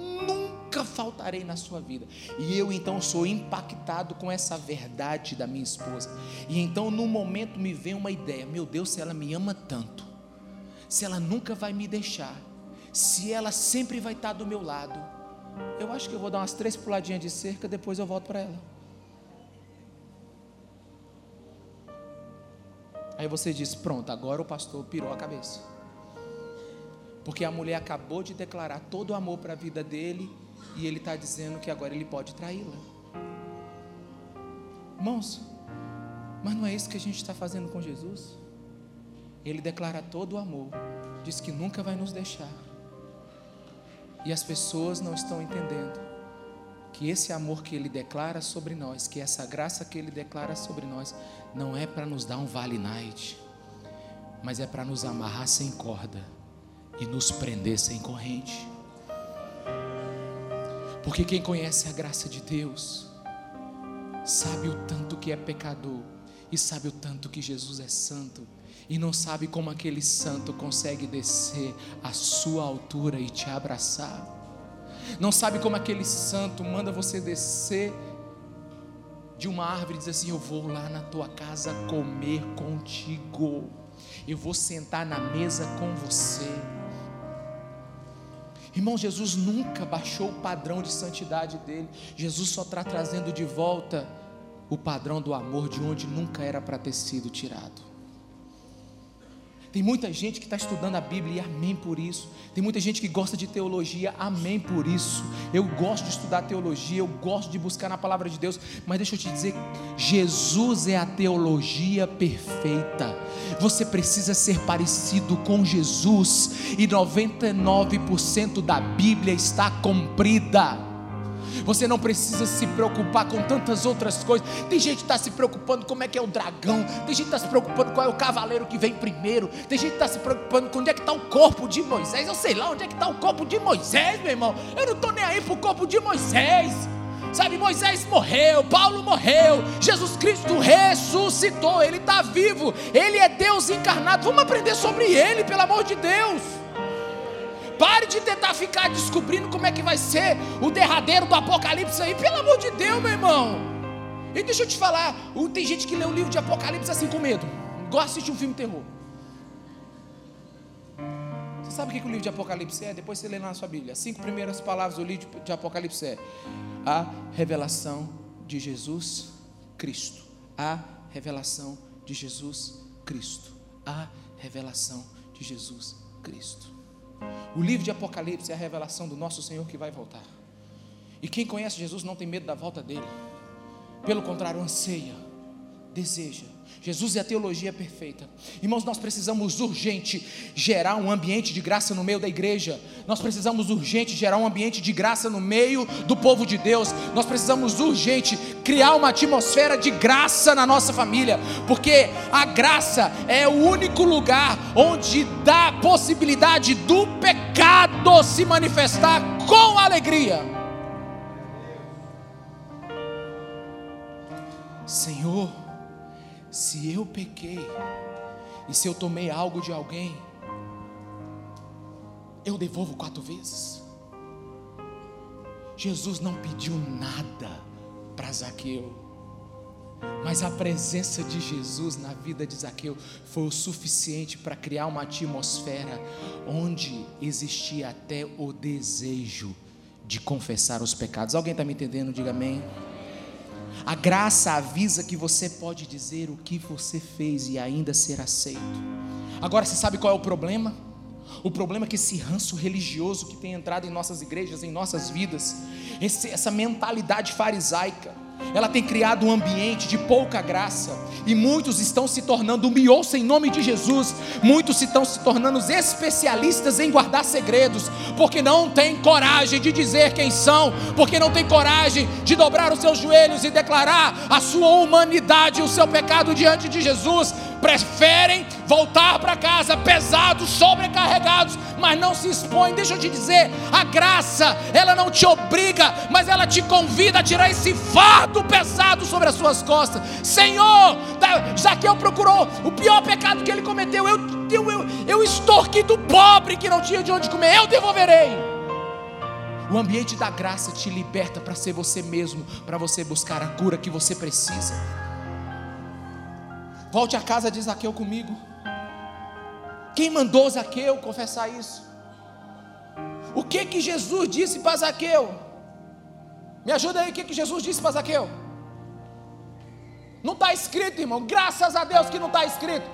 nunca faltarei na sua vida. E eu então sou impactado com essa verdade da minha esposa. E então, no momento, me vem uma ideia: meu Deus, se ela me ama tanto, se ela nunca vai me deixar, se ela sempre vai estar do meu lado, eu acho que eu vou dar umas três puladinhas de cerca, depois eu volto para ela. Aí você diz: pronto, agora o pastor pirou a cabeça. Porque a mulher acabou de declarar todo o amor para a vida dele e ele está dizendo que agora ele pode traí-la. Irmãos, mas não é isso que a gente está fazendo com Jesus? Ele declara todo o amor, diz que nunca vai nos deixar. E as pessoas não estão entendendo que esse amor que Ele declara sobre nós, que essa graça que Ele declara sobre nós, não é para nos dar um vale night, mas é para nos amarrar sem corda e nos prender sem corrente. Porque quem conhece a graça de Deus, sabe o tanto que é pecador e sabe o tanto que Jesus é santo e não sabe como aquele santo consegue descer à sua altura e te abraçar não sabe como aquele santo manda você descer de uma árvore e diz assim: Eu vou lá na tua casa comer contigo, eu vou sentar na mesa com você. Irmão, Jesus nunca baixou o padrão de santidade dele, Jesus só está trazendo de volta o padrão do amor de onde nunca era para ter sido tirado. Tem muita gente que está estudando a Bíblia e amém por isso. Tem muita gente que gosta de teologia, amém por isso. Eu gosto de estudar teologia, eu gosto de buscar na palavra de Deus, mas deixa eu te dizer: Jesus é a teologia perfeita. Você precisa ser parecido com Jesus, e 99% da Bíblia está cumprida. Você não precisa se preocupar com tantas outras coisas. Tem gente que está se preocupando como é que é o dragão. Tem gente que está se preocupando qual é o cavaleiro que vem primeiro. Tem gente que está se preocupando com onde é que está o corpo de Moisés. Eu sei lá onde é que está o corpo de Moisés, meu irmão. Eu não estou nem aí para o corpo de Moisés. Sabe, Moisés morreu, Paulo morreu, Jesus Cristo ressuscitou, Ele está vivo, Ele é Deus encarnado. Vamos aprender sobre Ele, pelo amor de Deus. Pare de tentar ficar descobrindo como é que vai ser o derradeiro do Apocalipse aí, pelo amor de Deus, meu irmão. E deixa eu te falar, tem gente que lê o livro de Apocalipse assim com medo, gosta de assistir um filme terror. Você sabe o que o livro de Apocalipse é? Depois você lê na sua Bíblia. As cinco primeiras palavras do livro de Apocalipse é a revelação de Jesus Cristo. A revelação de Jesus Cristo. A revelação de Jesus Cristo. O livro de Apocalipse é a revelação do nosso Senhor que vai voltar. E quem conhece Jesus não tem medo da volta dele. Pelo contrário, anseia, deseja. Jesus é a teologia perfeita. Irmãos, nós precisamos urgente gerar um ambiente de graça no meio da igreja. Nós precisamos urgente gerar um ambiente de graça no meio do povo de Deus. Nós precisamos urgente criar uma atmosfera de graça na nossa família, porque a graça é o único lugar onde dá possibilidade do pecado se manifestar com alegria. Senhor, se eu pequei, e se eu tomei algo de alguém, eu devolvo quatro vezes. Jesus não pediu nada para Zaqueu, mas a presença de Jesus na vida de Zaqueu foi o suficiente para criar uma atmosfera onde existia até o desejo de confessar os pecados. Alguém está me entendendo? Diga amém. A graça avisa que você pode dizer o que você fez e ainda ser aceito. Agora você sabe qual é o problema? O problema é que esse ranço religioso que tem entrado em nossas igrejas, em nossas vidas, esse, essa mentalidade farisaica, ela tem criado um ambiente de pouca graça, e muitos estão se tornando, me ouça em nome de Jesus, muitos estão se tornando especialistas em guardar segredos, porque não tem coragem de dizer quem são, porque não tem coragem de dobrar os seus joelhos e declarar a sua humanidade e o seu pecado diante de Jesus, preferem voltar para casa pesados, sobrecarregados, mas não se expõem. Deixa eu te dizer, a graça, ela não te obriga, mas ela te convida a tirar esse fardo pesado sobre as suas costas. Senhor, Zaqueu procurou o pior pecado que ele cometeu. Eu, eu, eu, eu extorqui do pobre que não tinha de onde comer, eu devolverei. O ambiente da graça te liberta para ser você mesmo, para você buscar a cura que você precisa. Volte à casa de Zaqueu comigo. Quem mandou Zaqueu confessar isso? O que que Jesus disse para Zaqueu? Me ajuda aí, o que que Jesus disse para Zaqueu? Não está escrito, irmão. Graças a Deus que não está escrito.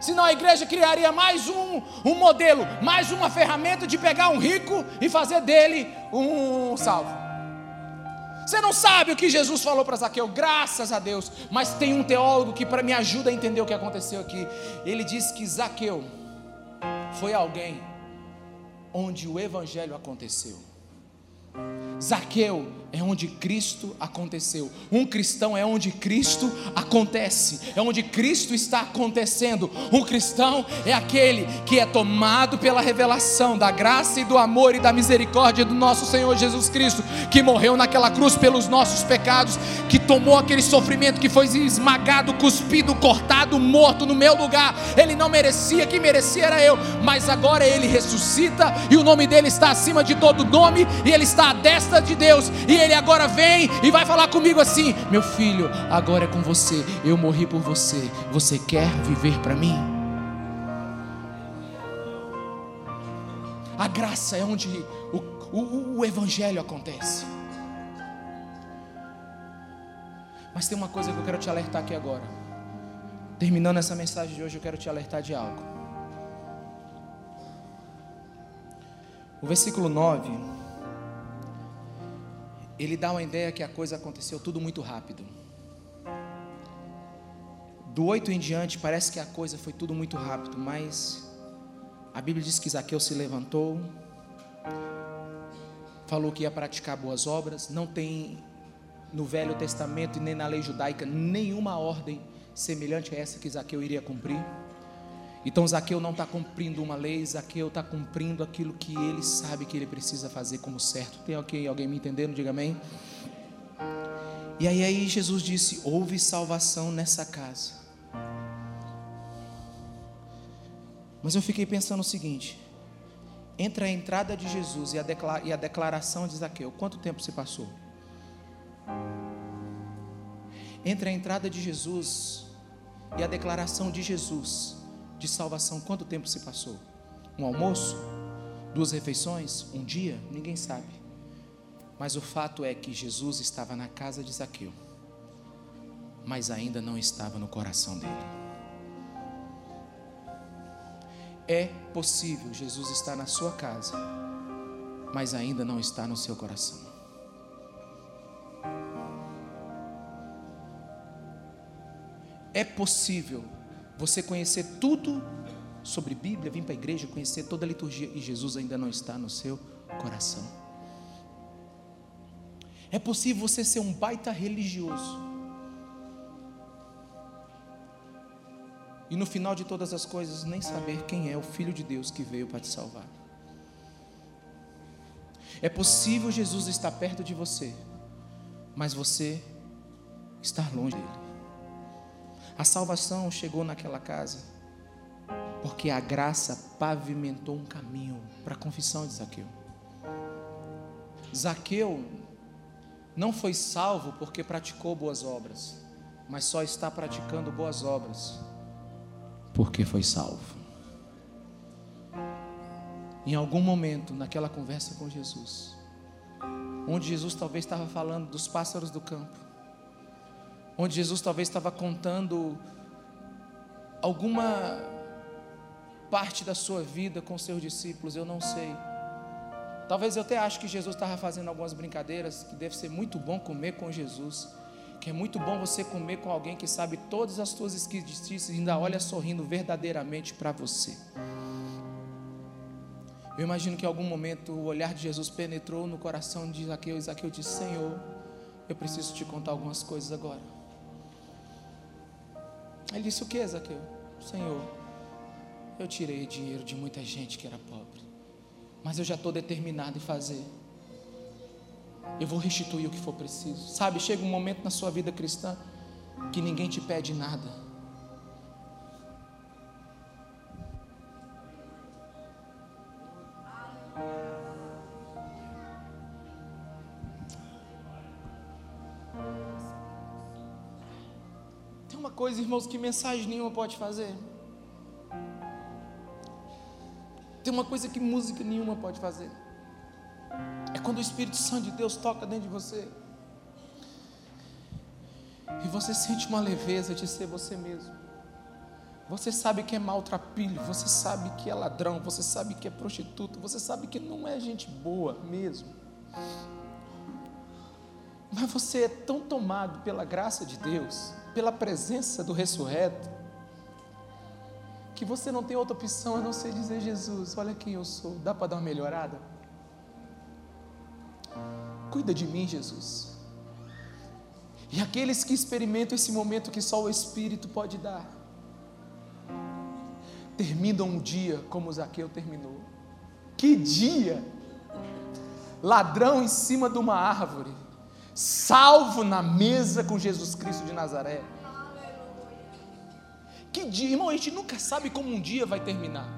Senão a igreja criaria mais um, um modelo, mais uma ferramenta de pegar um rico e fazer dele um salvo. Você não sabe o que Jesus falou para Zaqueu, graças a Deus. Mas tem um teólogo que para me ajuda a entender o que aconteceu aqui. Ele disse que Zaqueu foi alguém onde o evangelho aconteceu. Zaqueu é onde Cristo aconteceu. Um cristão é onde Cristo acontece, é onde Cristo está acontecendo. Um cristão é aquele que é tomado pela revelação da graça e do amor e da misericórdia do nosso Senhor Jesus Cristo, que morreu naquela cruz pelos nossos pecados, que tomou aquele sofrimento que foi esmagado, cuspido, cortado, morto no meu lugar. Ele não merecia, quem merecia era eu, mas agora ele ressuscita e o nome dele está acima de todo nome e ele está à destra de Deus. E ele agora vem e vai falar comigo assim: Meu filho, agora é com você. Eu morri por você. Você quer viver para mim? A graça é onde o, o, o Evangelho acontece. Mas tem uma coisa que eu quero te alertar aqui agora. Terminando essa mensagem de hoje, eu quero te alertar de algo. O versículo 9 ele dá uma ideia que a coisa aconteceu tudo muito rápido. Do 8 em diante, parece que a coisa foi tudo muito rápido, mas a Bíblia diz que Zaqueu se levantou, falou que ia praticar boas obras, não tem no Velho Testamento e nem na lei judaica nenhuma ordem semelhante a essa que Zaqueu iria cumprir. Então Zaqueu não está cumprindo uma lei, Zaqueu está cumprindo aquilo que ele sabe que ele precisa fazer como certo. Tem alguém, alguém me entendendo? Diga amém. E aí, aí Jesus disse: houve salvação nessa casa. Mas eu fiquei pensando o seguinte: entre a entrada de Jesus e a, e a declaração de Zaqueu, quanto tempo se passou? Entre a entrada de Jesus e a declaração de Jesus, de salvação, quanto tempo se passou? Um almoço? Duas refeições? Um dia? Ninguém sabe. Mas o fato é que Jesus estava na casa de Zaqueu, mas ainda não estava no coração dele. É possível Jesus estar na sua casa, mas ainda não está no seu coração. É possível você conhecer tudo sobre Bíblia, vir para a igreja, conhecer toda a liturgia e Jesus ainda não está no seu coração. É possível você ser um baita religioso. E no final de todas as coisas, nem saber quem é o Filho de Deus que veio para te salvar. É possível Jesus estar perto de você, mas você estar longe dele. A salvação chegou naquela casa porque a graça pavimentou um caminho para a confissão de Zaqueu. Zaqueu não foi salvo porque praticou boas obras, mas só está praticando boas obras porque foi salvo. Em algum momento, naquela conversa com Jesus, onde Jesus talvez estava falando dos pássaros do campo, onde Jesus talvez estava contando alguma parte da sua vida com seus discípulos, eu não sei. Talvez eu até acho que Jesus estava fazendo algumas brincadeiras, que deve ser muito bom comer com Jesus. Que é muito bom você comer com alguém que sabe todas as suas esquisitices e ainda olha sorrindo verdadeiramente para você. Eu imagino que em algum momento o olhar de Jesus penetrou no coração de Zaqueu e Zaqueu disse: Senhor, eu preciso te contar algumas coisas agora. Ele disse: O que, Zaqueu? Senhor, eu tirei dinheiro de muita gente que era pobre, mas eu já estou determinado em fazer. Eu vou restituir o que for preciso. Sabe, chega um momento na sua vida cristã que ninguém te pede nada. Coisa, irmãos, que mensagem nenhuma pode fazer. Tem uma coisa que música nenhuma pode fazer. É quando o Espírito Santo de Deus toca dentro de você. E você sente uma leveza de ser você mesmo. Você sabe que é maltrapilho, você sabe que é ladrão, você sabe que é prostituta, você sabe que não é gente boa mesmo. Mas você é tão tomado pela graça de Deus, pela presença do ressurreto, que você não tem outra opção a não ser dizer: Jesus, olha quem eu sou, dá para dar uma melhorada? Cuida de mim, Jesus. E aqueles que experimentam esse momento que só o Espírito pode dar, terminam um dia como Zaqueu terminou. Que dia! Ladrão em cima de uma árvore, salvo na mesa com Jesus Cristo de Nazaré. Que dia, irmão, a gente nunca sabe como um dia vai terminar.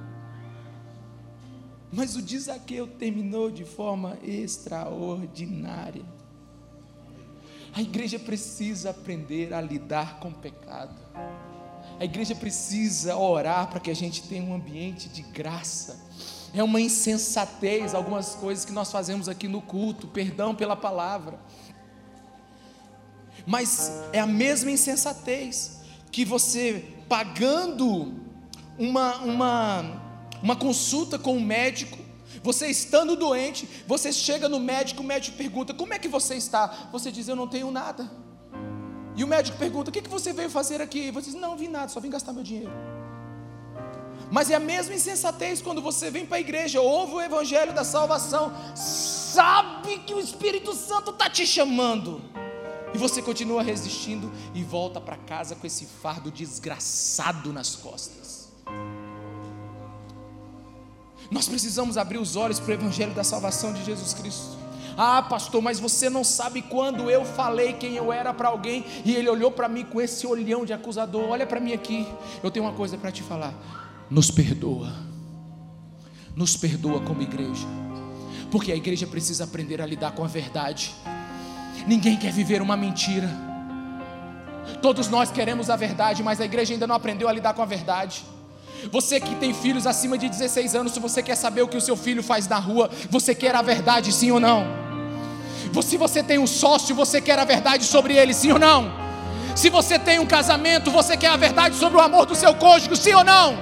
Mas o de Zaqueu terminou de forma extraordinária. A igreja precisa aprender a lidar com o pecado. A igreja precisa orar para que a gente tenha um ambiente de graça. É uma insensatez algumas coisas que nós fazemos aqui no culto, perdão pela palavra. Mas é a mesma insensatez que você pagando uma, uma, uma consulta com um médico, você estando doente, você chega no médico, o médico pergunta: Como é que você está? Você diz: Eu não tenho nada. E o médico pergunta: O que, que você veio fazer aqui? E você diz: Não, vim nada, só vim gastar meu dinheiro. Mas é a mesma insensatez quando você vem para a igreja, ouve o evangelho da salvação, sabe que o Espírito Santo está te chamando e você continua resistindo e volta para casa com esse fardo desgraçado nas costas. Nós precisamos abrir os olhos para o Evangelho da salvação de Jesus Cristo. Ah, pastor, mas você não sabe quando eu falei quem eu era para alguém e ele olhou para mim com esse olhão de acusador. Olha para mim aqui, eu tenho uma coisa para te falar. Nos perdoa, nos perdoa como igreja, porque a igreja precisa aprender a lidar com a verdade. Ninguém quer viver uma mentira. Todos nós queremos a verdade, mas a igreja ainda não aprendeu a lidar com a verdade. Você que tem filhos acima de 16 anos, se você quer saber o que o seu filho faz na rua, você quer a verdade, sim ou não? Se você tem um sócio, você quer a verdade sobre ele, sim ou não? Se você tem um casamento, você quer a verdade sobre o amor do seu cônjuge, sim ou não?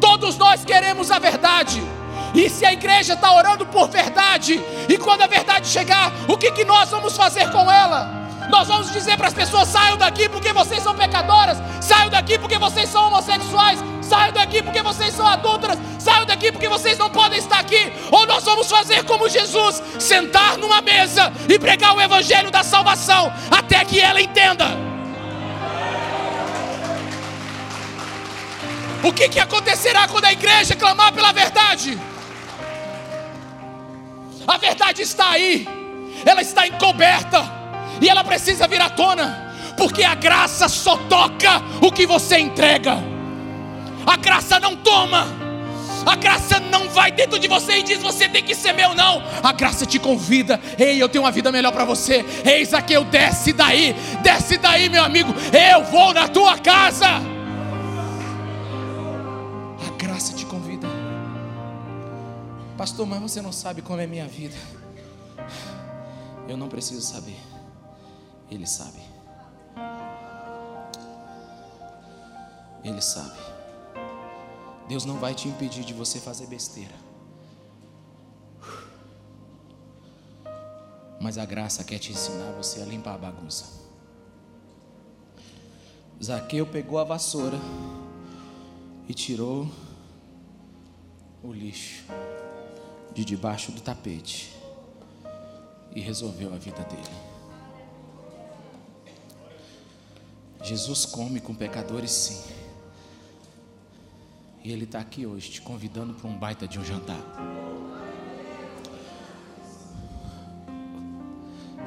Todos nós queremos a verdade. E se a igreja está orando por verdade, e quando a verdade chegar, o que, que nós vamos fazer com ela? Nós vamos dizer para as pessoas: saiam daqui porque vocês são pecadoras, saiam daqui porque vocês são homossexuais, saiam daqui porque vocês são adúlteras, saiam daqui porque vocês não podem estar aqui. Ou nós vamos fazer como Jesus, sentar numa mesa e pregar o evangelho da salvação até que ela entenda. O que, que acontecerá quando a igreja clamar pela verdade? A verdade está aí, ela está encoberta e ela precisa vir à tona, porque a graça só toca o que você entrega. A graça não toma. A graça não vai dentro de você e diz você tem que ser meu, não. A graça te convida. Ei, eu tenho uma vida melhor para você. Eis aqui eu desce daí, desce daí, meu amigo. Eu vou na tua casa. Pastor, mas você não sabe como é minha vida. Eu não preciso saber. Ele sabe. Ele sabe. Deus não vai te impedir de você fazer besteira. Mas a graça quer te ensinar você a limpar a bagunça. Zaqueu pegou a vassoura e tirou o lixo de debaixo do tapete e resolveu a vida dele. Jesus come com pecadores, sim. E Ele está aqui hoje te convidando para um baita de um jantar.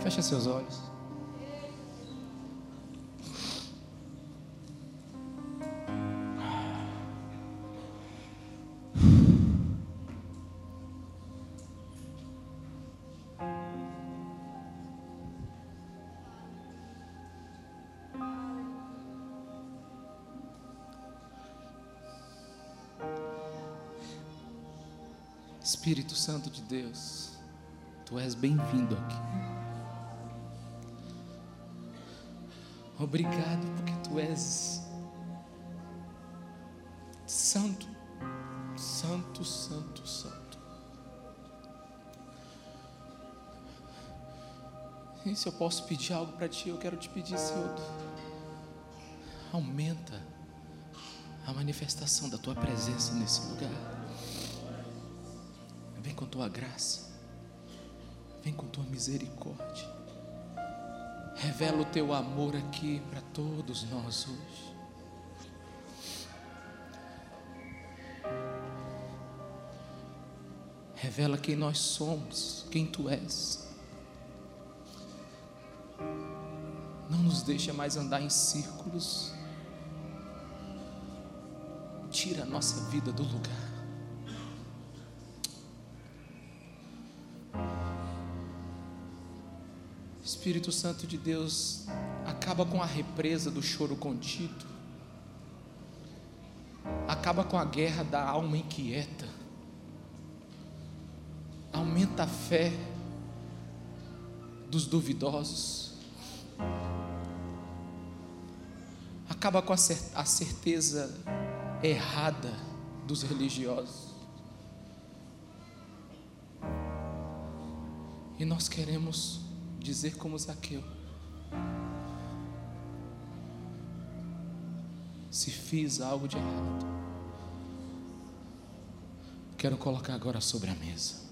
Fecha seus olhos. Espírito Santo de Deus, Tu és bem-vindo aqui. Obrigado porque Tu és santo, santo, santo, santo. E se eu posso pedir algo para Ti, eu quero te pedir, Senhor, aumenta a manifestação da Tua presença nesse lugar. Com tua graça, vem com tua misericórdia. Revela o teu amor aqui para todos nós hoje. Revela quem nós somos, quem tu és. Não nos deixa mais andar em círculos. Tira a nossa vida do lugar. Espírito Santo de Deus, acaba com a represa do choro contido, acaba com a guerra da alma inquieta, aumenta a fé dos duvidosos, acaba com a certeza errada dos religiosos. E nós queremos dizer como Zaqueu: Se fiz algo de errado, quero colocar agora sobre a mesa.